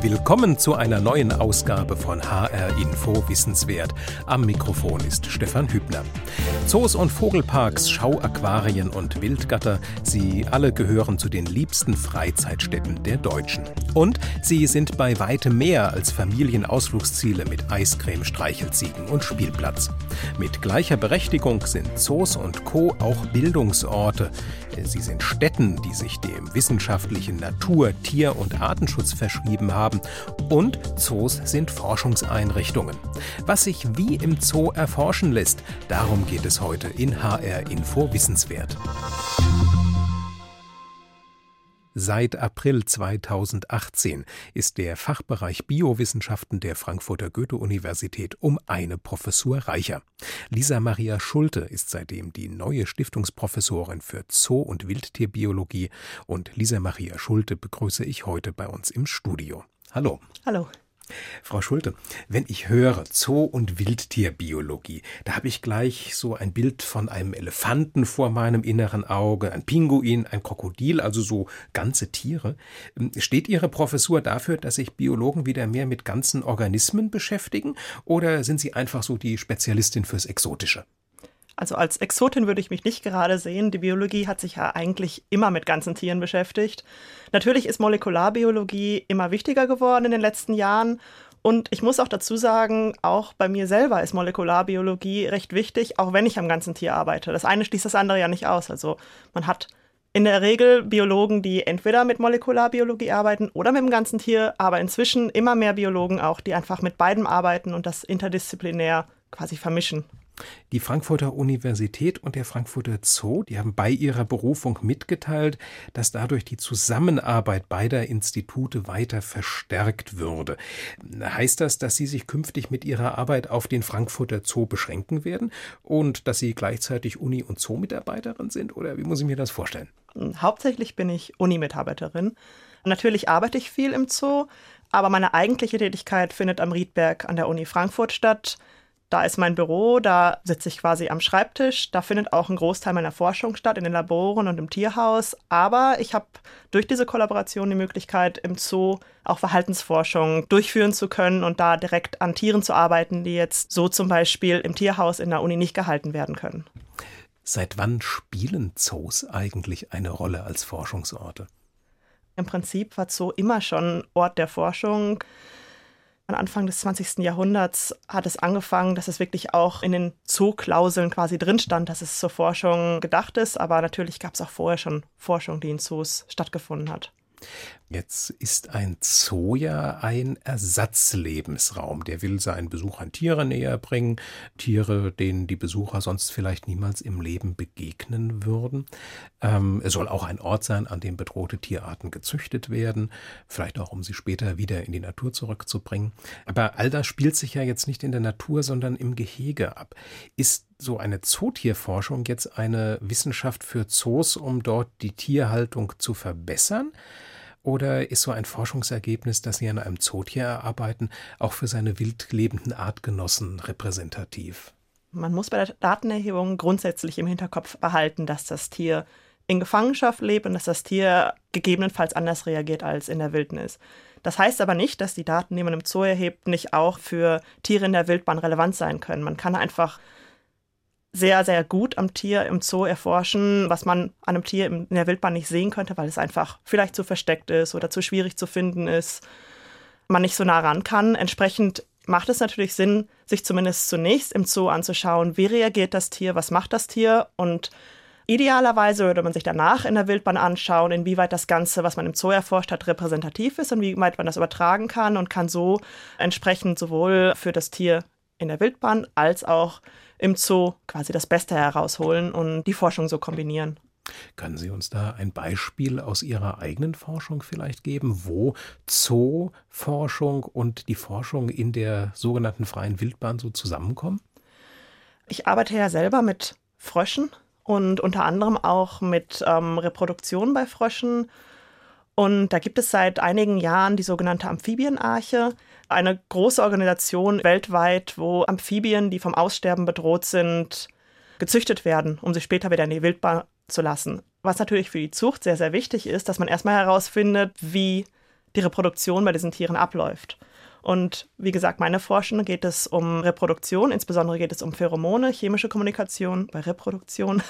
Willkommen zu einer neuen Ausgabe von HR Info Wissenswert. Am Mikrofon ist Stefan Hübner. Zoos und Vogelparks, Schauaquarien und Wildgatter, sie alle gehören zu den liebsten Freizeitstätten der Deutschen. Und sie sind bei weitem mehr als Familienausflugsziele mit Eiscreme, Streichelziegen und Spielplatz. Mit gleicher Berechtigung sind Zoos und Co. auch Bildungsorte. Sie sind Städten, die sich dem wissenschaftlichen Natur-, Tier- und Artenschutz verschrieben haben. Und Zoos sind Forschungseinrichtungen. Was sich wie im Zoo erforschen lässt, darum geht es heute in HR Info Wissenswert. Seit April 2018 ist der Fachbereich Biowissenschaften der Frankfurter Goethe-Universität um eine Professur reicher. Lisa Maria Schulte ist seitdem die neue Stiftungsprofessorin für Zoo- und Wildtierbiologie und Lisa Maria Schulte begrüße ich heute bei uns im Studio. Hallo. Hallo. Frau Schulte, wenn ich höre Zoo- und Wildtierbiologie, da habe ich gleich so ein Bild von einem Elefanten vor meinem inneren Auge, ein Pinguin, ein Krokodil, also so ganze Tiere. Steht Ihre Professur dafür, dass sich Biologen wieder mehr mit ganzen Organismen beschäftigen oder sind Sie einfach so die Spezialistin fürs Exotische? Also als Exotin würde ich mich nicht gerade sehen. Die Biologie hat sich ja eigentlich immer mit ganzen Tieren beschäftigt. Natürlich ist Molekularbiologie immer wichtiger geworden in den letzten Jahren. Und ich muss auch dazu sagen, auch bei mir selber ist Molekularbiologie recht wichtig, auch wenn ich am ganzen Tier arbeite. Das eine schließt das andere ja nicht aus. Also man hat in der Regel Biologen, die entweder mit Molekularbiologie arbeiten oder mit dem ganzen Tier, aber inzwischen immer mehr Biologen auch, die einfach mit beidem arbeiten und das interdisziplinär quasi vermischen. Die Frankfurter Universität und der Frankfurter Zoo, die haben bei ihrer Berufung mitgeteilt, dass dadurch die Zusammenarbeit beider Institute weiter verstärkt würde. Heißt das, dass Sie sich künftig mit Ihrer Arbeit auf den Frankfurter Zoo beschränken werden und dass Sie gleichzeitig Uni- und Zoo-Mitarbeiterin sind? Oder wie muss ich mir das vorstellen? Hauptsächlich bin ich Uni-Mitarbeiterin. Natürlich arbeite ich viel im Zoo, aber meine eigentliche Tätigkeit findet am Riedberg an der Uni Frankfurt statt. Da ist mein Büro, da sitze ich quasi am Schreibtisch. Da findet auch ein Großteil meiner Forschung statt, in den Laboren und im Tierhaus. Aber ich habe durch diese Kollaboration die Möglichkeit, im Zoo auch Verhaltensforschung durchführen zu können und da direkt an Tieren zu arbeiten, die jetzt so zum Beispiel im Tierhaus in der Uni nicht gehalten werden können. Seit wann spielen Zoos eigentlich eine Rolle als Forschungsorte? Im Prinzip war Zoo immer schon Ort der Forschung. Anfang des 20. Jahrhunderts hat es angefangen, dass es wirklich auch in den Zoo-Klauseln quasi drin stand, dass es zur Forschung gedacht ist. Aber natürlich gab es auch vorher schon Forschung, die in Zoos stattgefunden hat. Jetzt ist ein Zoo ja ein Ersatzlebensraum. Der will seinen Besuchern Tiere näher bringen, Tiere, denen die Besucher sonst vielleicht niemals im Leben begegnen würden. Ähm, es soll auch ein Ort sein, an dem bedrohte Tierarten gezüchtet werden, vielleicht auch, um sie später wieder in die Natur zurückzubringen. Aber all das spielt sich ja jetzt nicht in der Natur, sondern im Gehege ab. Ist so eine Zootierforschung jetzt eine Wissenschaft für Zoos, um dort die Tierhaltung zu verbessern? Oder ist so ein Forschungsergebnis, das Sie an einem Zootier erarbeiten, auch für seine wild lebenden Artgenossen repräsentativ? Man muss bei der Datenerhebung grundsätzlich im Hinterkopf behalten, dass das Tier in Gefangenschaft lebt und dass das Tier gegebenenfalls anders reagiert als in der Wildnis. Das heißt aber nicht, dass die Daten, die man im Zoo erhebt, nicht auch für Tiere in der Wildbahn relevant sein können. Man kann einfach sehr, sehr gut am Tier im Zoo erforschen, was man an einem Tier in der Wildbahn nicht sehen könnte, weil es einfach vielleicht zu versteckt ist oder zu schwierig zu finden ist, man nicht so nah ran kann. Entsprechend macht es natürlich Sinn, sich zumindest zunächst im Zoo anzuschauen, wie reagiert das Tier, was macht das Tier und Idealerweise würde man sich danach in der Wildbahn anschauen, inwieweit das Ganze, was man im Zoo erforscht hat, repräsentativ ist und wie weit man das übertragen kann und kann so entsprechend sowohl für das Tier in der Wildbahn als auch im Zoo quasi das Beste herausholen und die Forschung so kombinieren. Können Sie uns da ein Beispiel aus Ihrer eigenen Forschung vielleicht geben, wo Zoo-Forschung und die Forschung in der sogenannten freien Wildbahn so zusammenkommen? Ich arbeite ja selber mit Fröschen und unter anderem auch mit ähm, Reproduktion bei Fröschen. Und da gibt es seit einigen Jahren die sogenannte Amphibienarche, eine große Organisation weltweit, wo Amphibien, die vom Aussterben bedroht sind, gezüchtet werden, um sie später wieder in die Wildbahn zu lassen. was natürlich für die Zucht sehr, sehr wichtig ist, dass man erstmal herausfindet, wie die Reproduktion bei diesen Tieren abläuft. Und wie gesagt, meine Forschung geht es um Reproduktion, insbesondere geht es um Pheromone, chemische Kommunikation bei Reproduktion.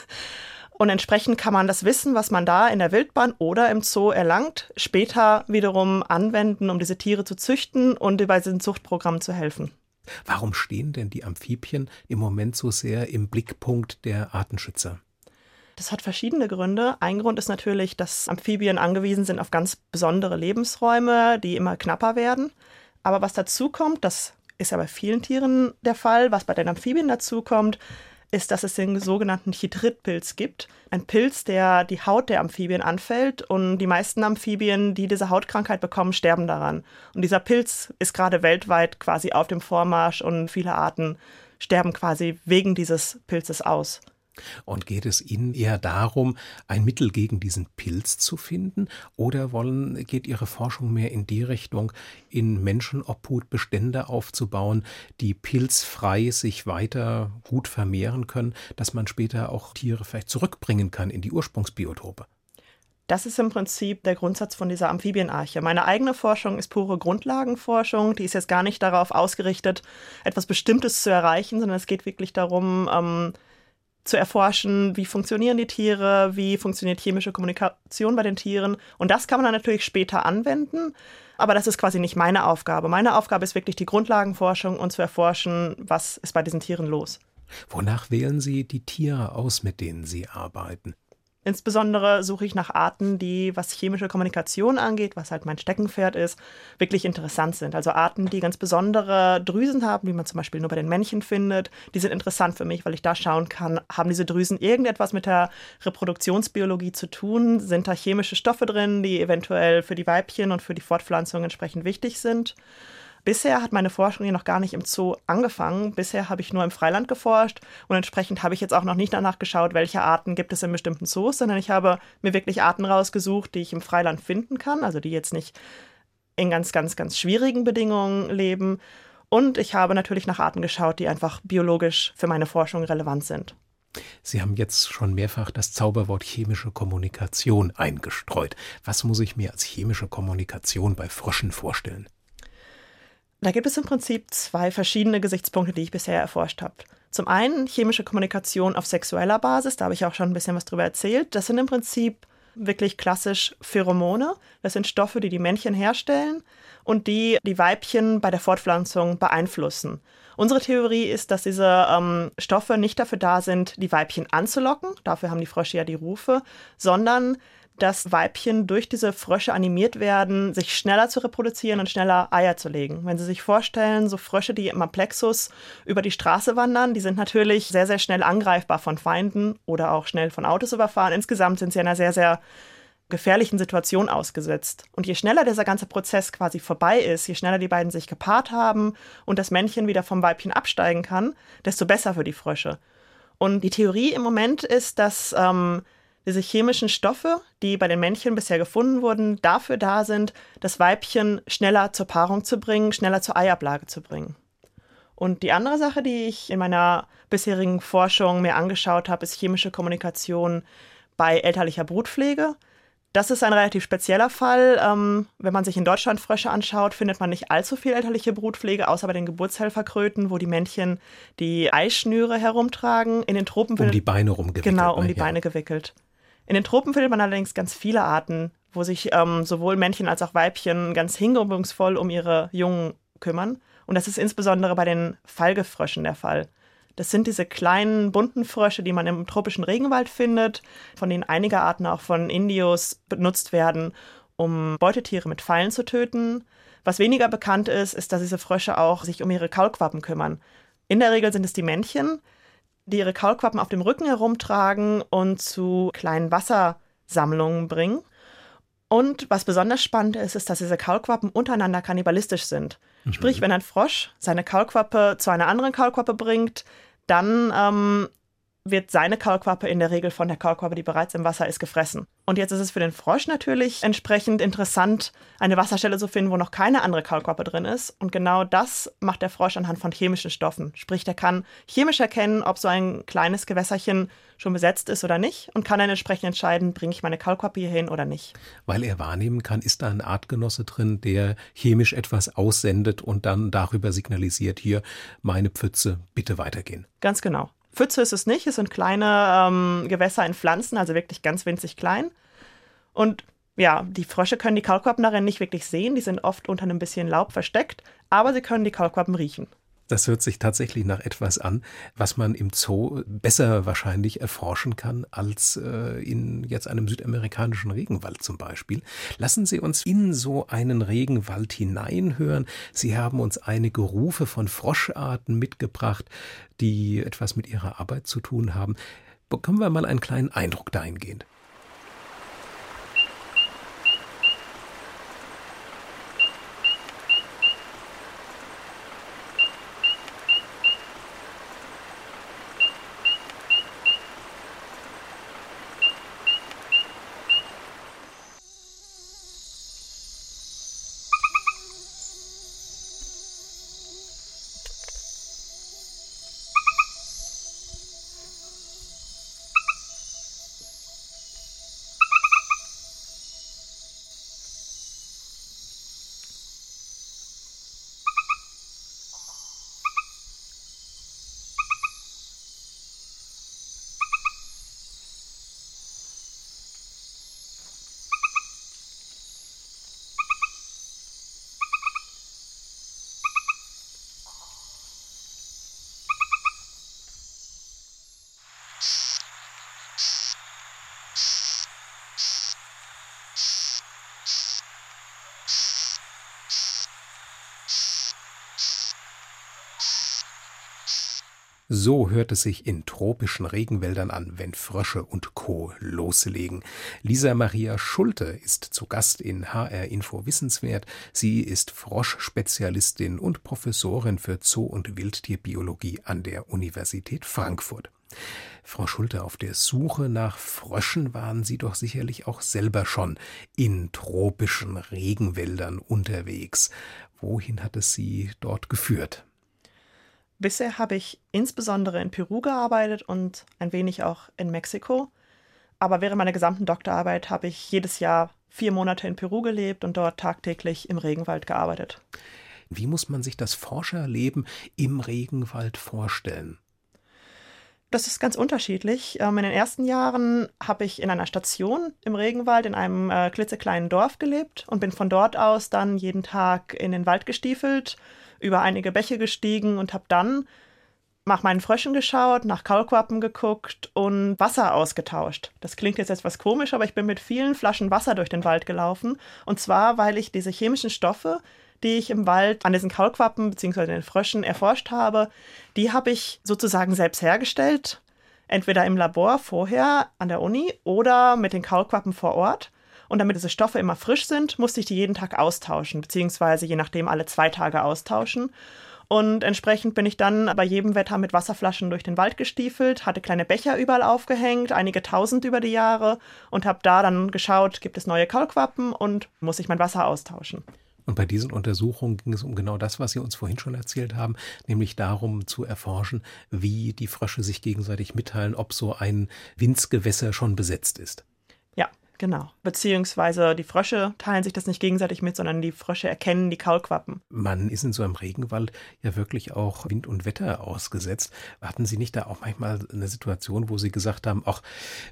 Und entsprechend kann man das Wissen, was man da in der Wildbahn oder im Zoo erlangt, später wiederum anwenden, um diese Tiere zu züchten und bei diesen Zuchtprogrammen zu helfen. Warum stehen denn die Amphibien im Moment so sehr im Blickpunkt der Artenschützer? Das hat verschiedene Gründe. Ein Grund ist natürlich, dass Amphibien angewiesen sind auf ganz besondere Lebensräume, die immer knapper werden. Aber was dazu kommt, das ist ja bei vielen Tieren der Fall, was bei den Amphibien dazu kommt, ist, dass es den sogenannten Chitritpilz gibt. Ein Pilz, der die Haut der Amphibien anfällt und die meisten Amphibien, die diese Hautkrankheit bekommen, sterben daran. Und dieser Pilz ist gerade weltweit quasi auf dem Vormarsch und viele Arten sterben quasi wegen dieses Pilzes aus. Und geht es Ihnen eher darum, ein Mittel gegen diesen Pilz zu finden, oder wollen, geht Ihre Forschung mehr in die Richtung, in Menschenobhut Bestände aufzubauen, die pilzfrei sich weiter gut vermehren können, dass man später auch Tiere vielleicht zurückbringen kann in die Ursprungsbiotope? Das ist im Prinzip der Grundsatz von dieser Amphibienarche. Meine eigene Forschung ist pure Grundlagenforschung. Die ist jetzt gar nicht darauf ausgerichtet, etwas Bestimmtes zu erreichen, sondern es geht wirklich darum, ähm, zu erforschen, wie funktionieren die Tiere, wie funktioniert chemische Kommunikation bei den Tieren. Und das kann man dann natürlich später anwenden. Aber das ist quasi nicht meine Aufgabe. Meine Aufgabe ist wirklich die Grundlagenforschung und zu erforschen, was ist bei diesen Tieren los. Wonach wählen Sie die Tiere aus, mit denen Sie arbeiten? Insbesondere suche ich nach Arten, die, was chemische Kommunikation angeht, was halt mein Steckenpferd ist, wirklich interessant sind. Also Arten, die ganz besondere Drüsen haben, wie man zum Beispiel nur bei den Männchen findet. Die sind interessant für mich, weil ich da schauen kann, haben diese Drüsen irgendetwas mit der Reproduktionsbiologie zu tun? Sind da chemische Stoffe drin, die eventuell für die Weibchen und für die Fortpflanzung entsprechend wichtig sind? Bisher hat meine Forschung hier noch gar nicht im Zoo angefangen. Bisher habe ich nur im Freiland geforscht und entsprechend habe ich jetzt auch noch nicht danach geschaut, welche Arten gibt es in bestimmten Zoos, sondern ich habe mir wirklich Arten rausgesucht, die ich im Freiland finden kann, also die jetzt nicht in ganz, ganz, ganz schwierigen Bedingungen leben. Und ich habe natürlich nach Arten geschaut, die einfach biologisch für meine Forschung relevant sind. Sie haben jetzt schon mehrfach das Zauberwort chemische Kommunikation eingestreut. Was muss ich mir als chemische Kommunikation bei Fröschen vorstellen? Da gibt es im Prinzip zwei verschiedene Gesichtspunkte, die ich bisher erforscht habe. Zum einen chemische Kommunikation auf sexueller Basis, da habe ich auch schon ein bisschen was drüber erzählt. Das sind im Prinzip wirklich klassisch Pheromone. Das sind Stoffe, die die Männchen herstellen und die die Weibchen bei der Fortpflanzung beeinflussen. Unsere Theorie ist, dass diese ähm, Stoffe nicht dafür da sind, die Weibchen anzulocken, dafür haben die Frösche ja die Rufe, sondern dass Weibchen durch diese Frösche animiert werden, sich schneller zu reproduzieren und schneller Eier zu legen. Wenn Sie sich vorstellen, so Frösche, die im Aplexus über die Straße wandern, die sind natürlich sehr, sehr schnell angreifbar von Feinden oder auch schnell von Autos überfahren. Insgesamt sind sie einer sehr, sehr gefährlichen Situation ausgesetzt. Und je schneller dieser ganze Prozess quasi vorbei ist, je schneller die beiden sich gepaart haben und das Männchen wieder vom Weibchen absteigen kann, desto besser für die Frösche. Und die Theorie im Moment ist, dass ähm, diese chemischen Stoffe, die bei den Männchen bisher gefunden wurden, dafür da sind, das Weibchen schneller zur Paarung zu bringen, schneller zur Eiablage zu bringen. Und die andere Sache, die ich in meiner bisherigen Forschung mir angeschaut habe, ist chemische Kommunikation bei elterlicher Brutpflege. Das ist ein relativ spezieller Fall. Ähm, wenn man sich in Deutschland Frösche anschaut, findet man nicht allzu viel elterliche Brutpflege, außer bei den Geburtshelferkröten, wo die Männchen die Eischnüre herumtragen. In den Tropen um die Beine rumgewickelt. Genau, um die ja. Beine gewickelt. In den Tropen findet man allerdings ganz viele Arten, wo sich ähm, sowohl Männchen als auch Weibchen ganz hingebungsvoll um ihre Jungen kümmern. Und das ist insbesondere bei den Falgefröschen der Fall. Das sind diese kleinen bunten Frösche, die man im tropischen Regenwald findet, von denen einige Arten auch von Indios benutzt werden, um Beutetiere mit Pfeilen zu töten. Was weniger bekannt ist, ist, dass diese Frösche auch sich um ihre Kaulquappen kümmern. In der Regel sind es die Männchen, die ihre Kaulquappen auf dem Rücken herumtragen und zu kleinen Wassersammlungen bringen. Und was besonders spannend ist, ist, dass diese Kaulquappen untereinander kannibalistisch sind. Mhm. Sprich, wenn ein Frosch seine Kaulquappe zu einer anderen Kaulquappe bringt, dann ähm, wird seine Kaulquappe in der Regel von der Kaulquappe, die bereits im Wasser ist, gefressen. Und jetzt ist es für den Frosch natürlich entsprechend interessant, eine Wasserstelle zu finden, wo noch keine andere Kaulquappe drin ist. Und genau das macht der Frosch anhand von chemischen Stoffen. Sprich, der kann chemisch erkennen, ob so ein kleines Gewässerchen schon besetzt ist oder nicht und kann dann entsprechend entscheiden, bringe ich meine Kaulquappe hier hin oder nicht. Weil er wahrnehmen kann, ist da ein Artgenosse drin, der chemisch etwas aussendet und dann darüber signalisiert, hier meine Pfütze, bitte weitergehen. Ganz genau. Pfütze ist es nicht, es sind kleine ähm, Gewässer in Pflanzen, also wirklich ganz winzig klein. Und ja, die Frösche können die Kaulquappen darin nicht wirklich sehen, die sind oft unter einem bisschen Laub versteckt, aber sie können die Kaulquappen riechen. Das hört sich tatsächlich nach etwas an, was man im Zoo besser wahrscheinlich erforschen kann als äh, in jetzt einem südamerikanischen Regenwald zum Beispiel. Lassen Sie uns in so einen Regenwald hineinhören. Sie haben uns einige Rufe von Froscharten mitgebracht, die etwas mit Ihrer Arbeit zu tun haben. Bekommen wir mal einen kleinen Eindruck dahingehend. So hört es sich in tropischen Regenwäldern an, wenn Frösche und Co. loslegen. Lisa Maria Schulte ist zu Gast in HR Info Wissenswert. Sie ist Froschspezialistin und Professorin für Zoo- und Wildtierbiologie an der Universität Frankfurt. Frau Schulte, auf der Suche nach Fröschen waren Sie doch sicherlich auch selber schon in tropischen Regenwäldern unterwegs. Wohin hat es Sie dort geführt? Bisher habe ich insbesondere in Peru gearbeitet und ein wenig auch in Mexiko. Aber während meiner gesamten Doktorarbeit habe ich jedes Jahr vier Monate in Peru gelebt und dort tagtäglich im Regenwald gearbeitet. Wie muss man sich das Forscherleben im Regenwald vorstellen? Das ist ganz unterschiedlich. Ähm, in den ersten Jahren habe ich in einer Station im Regenwald in einem äh, klitzekleinen Dorf gelebt und bin von dort aus dann jeden Tag in den Wald gestiefelt über einige Bäche gestiegen und habe dann nach meinen Fröschen geschaut, nach Kaulquappen geguckt und Wasser ausgetauscht. Das klingt jetzt etwas komisch, aber ich bin mit vielen Flaschen Wasser durch den Wald gelaufen. Und zwar, weil ich diese chemischen Stoffe, die ich im Wald an diesen Kaulquappen bzw. den Fröschen erforscht habe, die habe ich sozusagen selbst hergestellt. Entweder im Labor vorher an der Uni oder mit den Kaulquappen vor Ort. Und damit diese Stoffe immer frisch sind, musste ich die jeden Tag austauschen, beziehungsweise je nachdem alle zwei Tage austauschen. Und entsprechend bin ich dann bei jedem Wetter mit Wasserflaschen durch den Wald gestiefelt, hatte kleine Becher überall aufgehängt, einige tausend über die Jahre und habe da dann geschaut, gibt es neue Kaulquappen und muss ich mein Wasser austauschen. Und bei diesen Untersuchungen ging es um genau das, was Sie uns vorhin schon erzählt haben, nämlich darum zu erforschen, wie die Frösche sich gegenseitig mitteilen, ob so ein Winzgewässer schon besetzt ist. Genau. Beziehungsweise die Frösche teilen sich das nicht gegenseitig mit, sondern die Frösche erkennen die Kaulquappen. Man ist in so einem Regenwald ja wirklich auch Wind und Wetter ausgesetzt. Hatten Sie nicht da auch manchmal eine Situation, wo Sie gesagt haben, ach,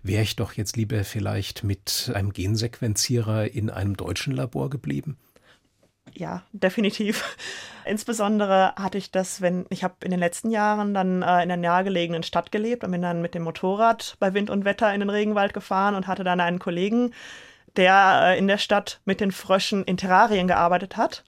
wäre ich doch jetzt lieber vielleicht mit einem Gensequenzierer in einem deutschen Labor geblieben? Ja, definitiv. Insbesondere hatte ich das, wenn ich habe in den letzten Jahren dann äh, in der nahegelegenen Stadt gelebt und bin dann mit dem Motorrad bei Wind und Wetter in den Regenwald gefahren und hatte dann einen Kollegen, der äh, in der Stadt mit den Fröschen in Terrarien gearbeitet hat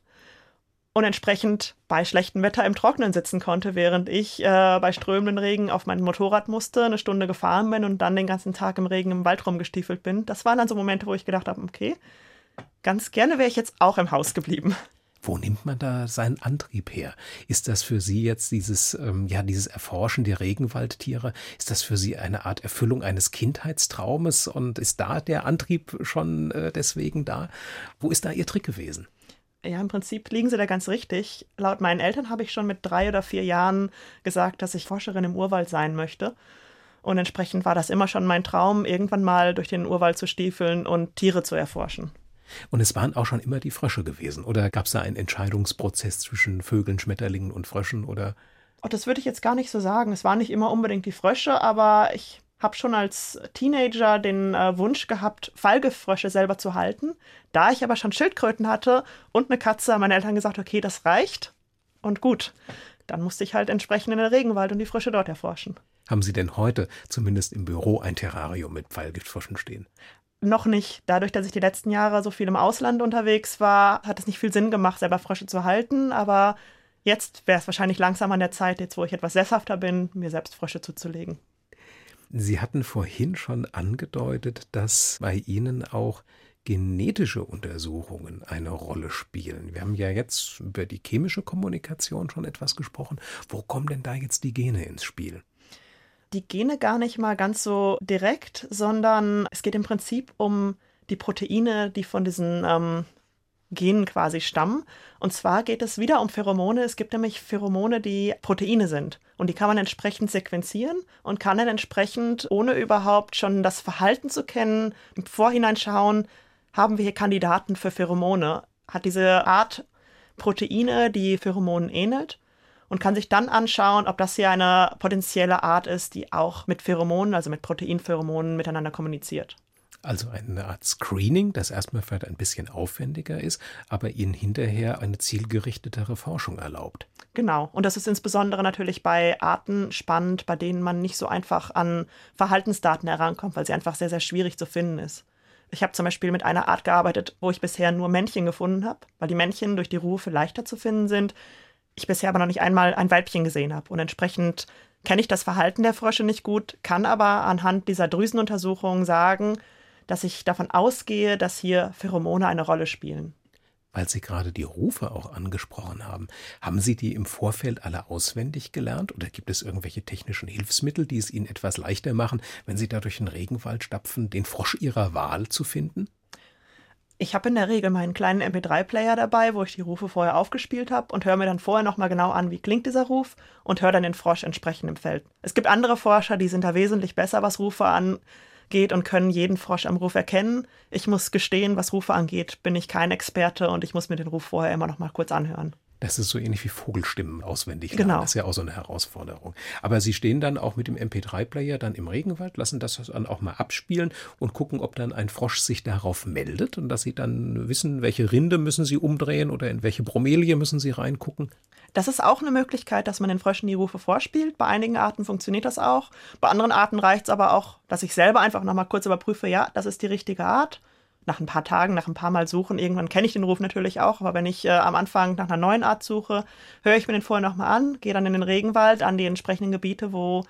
und entsprechend bei schlechtem Wetter im Trocknen sitzen konnte, während ich äh, bei strömenden Regen auf mein Motorrad musste, eine Stunde gefahren bin und dann den ganzen Tag im Regen im Wald rumgestiefelt bin. Das waren dann so Momente, wo ich gedacht habe, okay, ganz gerne wäre ich jetzt auch im Haus geblieben. Wo nimmt man da seinen Antrieb her? Ist das für Sie jetzt dieses, ähm, ja, dieses Erforschen der Regenwaldtiere? Ist das für Sie eine Art Erfüllung eines Kindheitstraumes? Und ist da der Antrieb schon äh, deswegen da? Wo ist da Ihr Trick gewesen? Ja, im Prinzip liegen Sie da ganz richtig. Laut meinen Eltern habe ich schon mit drei oder vier Jahren gesagt, dass ich Forscherin im Urwald sein möchte. Und entsprechend war das immer schon mein Traum, irgendwann mal durch den Urwald zu stiefeln und Tiere zu erforschen. Und es waren auch schon immer die Frösche gewesen. Oder gab es da einen Entscheidungsprozess zwischen Vögeln, Schmetterlingen und Fröschen? Oder? Oh, das würde ich jetzt gar nicht so sagen. Es waren nicht immer unbedingt die Frösche, aber ich habe schon als Teenager den äh, Wunsch gehabt, Fallgefrösche selber zu halten. Da ich aber schon Schildkröten hatte und eine Katze, haben meine Eltern gesagt, okay, das reicht. Und gut, dann musste ich halt entsprechend in den Regenwald und die Frösche dort erforschen. Haben Sie denn heute zumindest im Büro ein Terrarium mit Pfeilgiftfröschen stehen? Noch nicht. Dadurch, dass ich die letzten Jahre so viel im Ausland unterwegs war, hat es nicht viel Sinn gemacht, selber Frösche zu halten. Aber jetzt wäre es wahrscheinlich langsam an der Zeit, jetzt wo ich etwas sesshafter bin, mir selbst Frösche zuzulegen. Sie hatten vorhin schon angedeutet, dass bei Ihnen auch genetische Untersuchungen eine Rolle spielen. Wir haben ja jetzt über die chemische Kommunikation schon etwas gesprochen. Wo kommen denn da jetzt die Gene ins Spiel? Die Gene gar nicht mal ganz so direkt, sondern es geht im Prinzip um die Proteine, die von diesen ähm, Genen quasi stammen. Und zwar geht es wieder um Pheromone. Es gibt nämlich Pheromone, die Proteine sind. Und die kann man entsprechend sequenzieren und kann dann entsprechend, ohne überhaupt schon das Verhalten zu kennen, im Vorhinein schauen, haben wir hier Kandidaten für Pheromone. Hat diese Art Proteine, die Pheromonen ähnelt und kann sich dann anschauen, ob das hier eine potenzielle Art ist, die auch mit Pheromonen, also mit Proteinpheromonen miteinander kommuniziert. Also eine Art Screening, das erstmal vielleicht ein bisschen aufwendiger ist, aber Ihnen hinterher eine zielgerichtetere Forschung erlaubt. Genau. Und das ist insbesondere natürlich bei Arten spannend, bei denen man nicht so einfach an Verhaltensdaten herankommt, weil sie einfach sehr, sehr schwierig zu finden ist. Ich habe zum Beispiel mit einer Art gearbeitet, wo ich bisher nur Männchen gefunden habe, weil die Männchen durch die Rufe leichter zu finden sind ich bisher aber noch nicht einmal ein Weibchen gesehen habe. Und entsprechend kenne ich das Verhalten der Frösche nicht gut, kann aber anhand dieser Drüsenuntersuchungen sagen, dass ich davon ausgehe, dass hier Pheromone eine Rolle spielen. Weil Sie gerade die Rufe auch angesprochen haben, haben Sie die im Vorfeld alle auswendig gelernt oder gibt es irgendwelche technischen Hilfsmittel, die es Ihnen etwas leichter machen, wenn Sie da durch den Regenwald stapfen, den Frosch Ihrer Wahl zu finden? Ich habe in der Regel meinen kleinen MP3-Player dabei, wo ich die Rufe vorher aufgespielt habe und höre mir dann vorher nochmal genau an, wie klingt dieser Ruf und höre dann den Frosch entsprechend im Feld. Es gibt andere Forscher, die sind da wesentlich besser, was Rufe angeht und können jeden Frosch am Ruf erkennen. Ich muss gestehen, was Rufe angeht, bin ich kein Experte und ich muss mir den Ruf vorher immer noch mal kurz anhören. Das ist so ähnlich wie Vogelstimmen auswendig lernen. Genau. Das ist ja auch so eine Herausforderung. Aber Sie stehen dann auch mit dem MP3-Player dann im Regenwald, lassen das dann auch mal abspielen und gucken, ob dann ein Frosch sich darauf meldet und dass Sie dann wissen, welche Rinde müssen Sie umdrehen oder in welche Bromelie müssen Sie reingucken. Das ist auch eine Möglichkeit, dass man den Fröschen die Rufe vorspielt. Bei einigen Arten funktioniert das auch. Bei anderen Arten reicht es aber auch, dass ich selber einfach noch mal kurz überprüfe, ja, das ist die richtige Art nach ein paar Tagen, nach ein paar Mal suchen, irgendwann kenne ich den Ruf natürlich auch, aber wenn ich äh, am Anfang nach einer neuen Art suche, höre ich mir den vorher nochmal an, gehe dann in den Regenwald, an die entsprechenden Gebiete, wo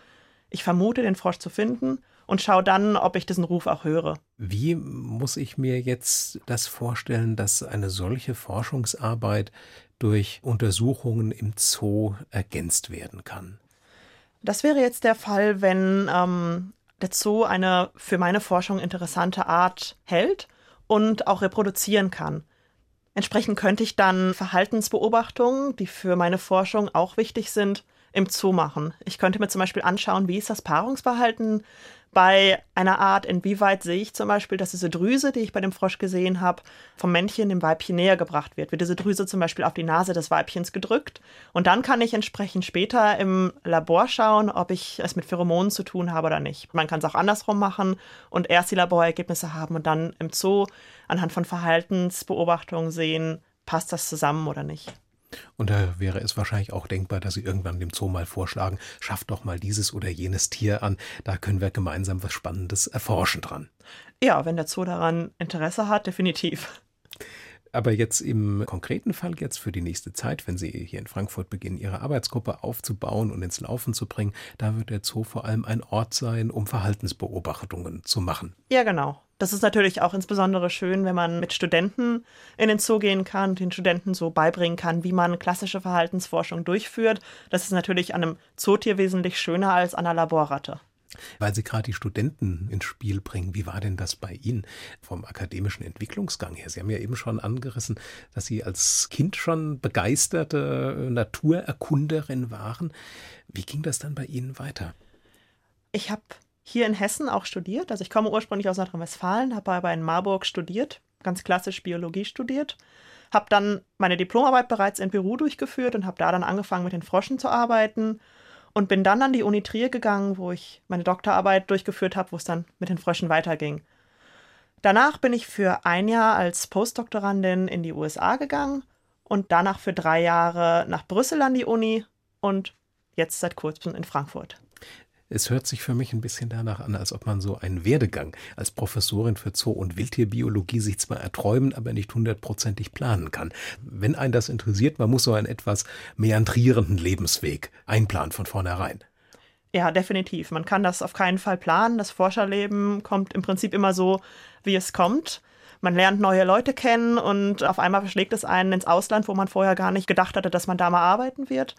ich vermute, den Frosch zu finden und schaue dann, ob ich diesen Ruf auch höre. Wie muss ich mir jetzt das vorstellen, dass eine solche Forschungsarbeit durch Untersuchungen im Zoo ergänzt werden kann? Das wäre jetzt der Fall, wenn ähm, der Zoo eine für meine Forschung interessante Art hält und auch reproduzieren kann. Entsprechend könnte ich dann Verhaltensbeobachtungen, die für meine Forschung auch wichtig sind, im Zoo machen. Ich könnte mir zum Beispiel anschauen, wie ist das Paarungsverhalten bei einer Art, inwieweit sehe ich zum Beispiel, dass diese Drüse, die ich bei dem Frosch gesehen habe, vom Männchen dem Weibchen näher gebracht wird. Wird diese Drüse zum Beispiel auf die Nase des Weibchens gedrückt. Und dann kann ich entsprechend später im Labor schauen, ob ich es mit Pheromonen zu tun habe oder nicht. Man kann es auch andersrum machen und erst die Laborergebnisse haben und dann im Zoo anhand von Verhaltensbeobachtungen sehen, passt das zusammen oder nicht. Und da wäre es wahrscheinlich auch denkbar, dass Sie irgendwann dem Zoo mal vorschlagen, schafft doch mal dieses oder jenes Tier an, da können wir gemeinsam was Spannendes erforschen dran. Ja, wenn der Zoo daran Interesse hat, definitiv. Aber jetzt im konkreten Fall jetzt für die nächste Zeit, wenn Sie hier in Frankfurt beginnen, Ihre Arbeitsgruppe aufzubauen und ins Laufen zu bringen, da wird der Zoo vor allem ein Ort sein, um Verhaltensbeobachtungen zu machen. Ja, genau. Das ist natürlich auch insbesondere schön, wenn man mit Studenten in den Zoo gehen kann und den Studenten so beibringen kann, wie man klassische Verhaltensforschung durchführt. Das ist natürlich an einem Zootier wesentlich schöner als an einer Laborratte. Weil Sie gerade die Studenten ins Spiel bringen, wie war denn das bei Ihnen vom akademischen Entwicklungsgang her? Sie haben ja eben schon angerissen, dass Sie als Kind schon begeisterte Naturerkunderin waren. Wie ging das dann bei Ihnen weiter? Ich habe hier in Hessen auch studiert. Also ich komme ursprünglich aus Nordrhein-Westfalen, habe aber in Marburg studiert, ganz klassisch Biologie studiert. Habe dann meine Diplomarbeit bereits in Peru durchgeführt und habe da dann angefangen mit den Froschen zu arbeiten und bin dann an die Uni Trier gegangen, wo ich meine Doktorarbeit durchgeführt habe, wo es dann mit den Fröschen weiterging. Danach bin ich für ein Jahr als Postdoktorandin in die USA gegangen und danach für drei Jahre nach Brüssel an die Uni und jetzt seit kurzem in Frankfurt. Es hört sich für mich ein bisschen danach an, als ob man so einen Werdegang als Professorin für Zoo- und Wildtierbiologie sich zwar erträumen, aber nicht hundertprozentig planen kann. Wenn einen das interessiert, man muss so einen etwas meandrierenden Lebensweg einplanen von vornherein. Ja, definitiv. Man kann das auf keinen Fall planen. Das Forscherleben kommt im Prinzip immer so, wie es kommt. Man lernt neue Leute kennen und auf einmal verschlägt es einen ins Ausland, wo man vorher gar nicht gedacht hatte, dass man da mal arbeiten wird.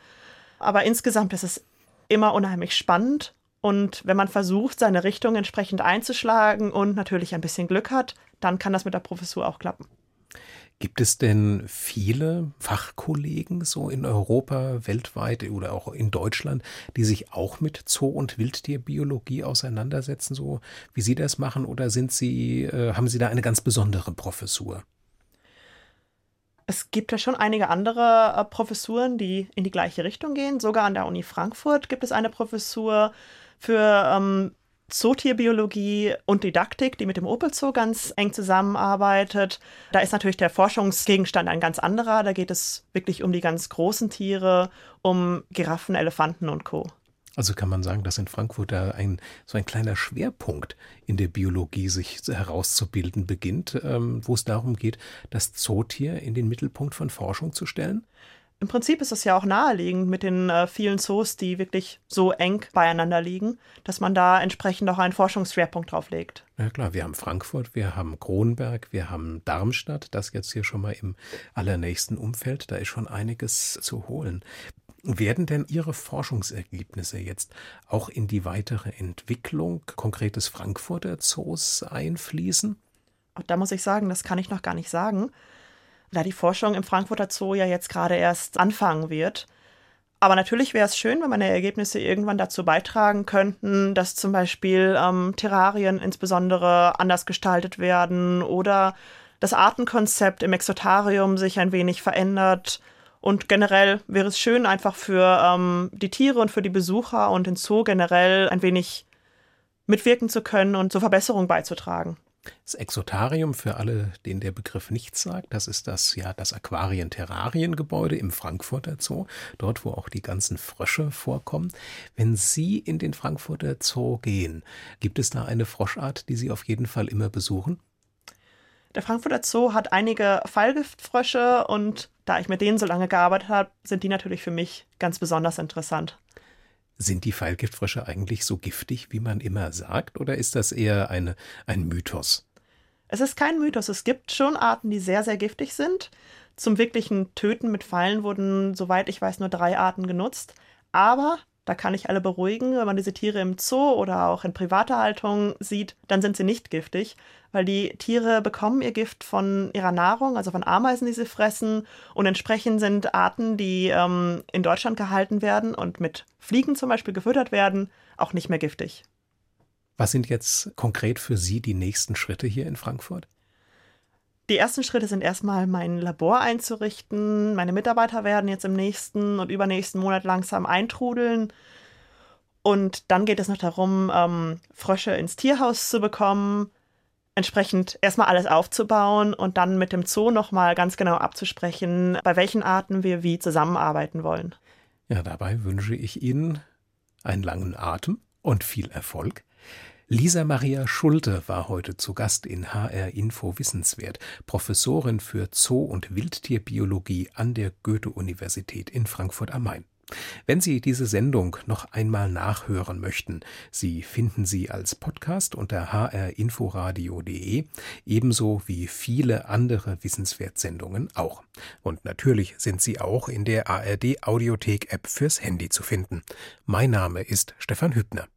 Aber insgesamt ist es immer unheimlich spannend und wenn man versucht, seine Richtung entsprechend einzuschlagen und natürlich ein bisschen Glück hat, dann kann das mit der Professur auch klappen. Gibt es denn viele Fachkollegen so in Europa, weltweit oder auch in Deutschland, die sich auch mit Zoo- und Wildtierbiologie auseinandersetzen, so wie Sie das machen? Oder sind Sie, äh, haben Sie da eine ganz besondere Professur? Es gibt ja schon einige andere äh, Professuren, die in die gleiche Richtung gehen. Sogar an der Uni Frankfurt gibt es eine Professur für ähm, Zootierbiologie und Didaktik, die mit dem Opel Zoo ganz eng zusammenarbeitet. Da ist natürlich der Forschungsgegenstand ein ganz anderer. Da geht es wirklich um die ganz großen Tiere, um Giraffen, Elefanten und Co. Also kann man sagen, dass in Frankfurt da ein, so ein kleiner Schwerpunkt in der Biologie sich herauszubilden beginnt, ähm, wo es darum geht, das Zootier in den Mittelpunkt von Forschung zu stellen? Im Prinzip ist es ja auch naheliegend mit den äh, vielen Zoos, die wirklich so eng beieinander liegen, dass man da entsprechend auch einen Forschungsschwerpunkt drauf legt. Ja klar, wir haben Frankfurt, wir haben Kronberg, wir haben Darmstadt, das jetzt hier schon mal im allernächsten Umfeld, da ist schon einiges zu holen. Werden denn Ihre Forschungsergebnisse jetzt auch in die weitere Entwicklung konkretes Frankfurter Zoos einfließen? Auch da muss ich sagen, das kann ich noch gar nicht sagen da die Forschung im Frankfurter Zoo ja jetzt gerade erst anfangen wird. Aber natürlich wäre es schön, wenn meine Ergebnisse irgendwann dazu beitragen könnten, dass zum Beispiel ähm, Terrarien insbesondere anders gestaltet werden oder das Artenkonzept im Exotarium sich ein wenig verändert. Und generell wäre es schön, einfach für ähm, die Tiere und für die Besucher und den Zoo generell ein wenig mitwirken zu können und zur Verbesserung beizutragen. Das Exotarium, für alle, denen der Begriff nichts sagt, das ist das, ja, das Aquarien-Terrarien-Gebäude im Frankfurter Zoo, dort, wo auch die ganzen Frösche vorkommen. Wenn Sie in den Frankfurter Zoo gehen, gibt es da eine Froschart, die Sie auf jeden Fall immer besuchen? Der Frankfurter Zoo hat einige Fallgiftfrösche und da ich mit denen so lange gearbeitet habe, sind die natürlich für mich ganz besonders interessant. Sind die Pfeilgiftfrösche eigentlich so giftig, wie man immer sagt, oder ist das eher eine, ein Mythos? Es ist kein Mythos. Es gibt schon Arten, die sehr, sehr giftig sind. Zum wirklichen Töten mit Pfeilen wurden, soweit ich weiß, nur drei Arten genutzt. Aber da kann ich alle beruhigen, wenn man diese Tiere im Zoo oder auch in privater Haltung sieht, dann sind sie nicht giftig, weil die Tiere bekommen ihr Gift von ihrer Nahrung, also von Ameisen, die sie fressen. Und entsprechend sind Arten, die ähm, in Deutschland gehalten werden und mit Fliegen zum Beispiel gefüttert werden, auch nicht mehr giftig. Was sind jetzt konkret für Sie die nächsten Schritte hier in Frankfurt? Die ersten Schritte sind erstmal mein Labor einzurichten. Meine Mitarbeiter werden jetzt im nächsten und übernächsten Monat langsam eintrudeln. Und dann geht es noch darum, ähm, Frösche ins Tierhaus zu bekommen, entsprechend erstmal alles aufzubauen und dann mit dem Zoo nochmal ganz genau abzusprechen, bei welchen Arten wir wie zusammenarbeiten wollen. Ja, dabei wünsche ich Ihnen einen langen Atem und viel Erfolg. Lisa Maria Schulte war heute zu Gast in HR Info Wissenswert, Professorin für Zoo- und Wildtierbiologie an der Goethe-Universität in Frankfurt am Main. Wenn Sie diese Sendung noch einmal nachhören möchten, Sie finden sie als Podcast unter hrinforadio.de, ebenso wie viele andere Wissenswertsendungen auch. Und natürlich sind sie auch in der ARD Audiothek App fürs Handy zu finden. Mein Name ist Stefan Hübner.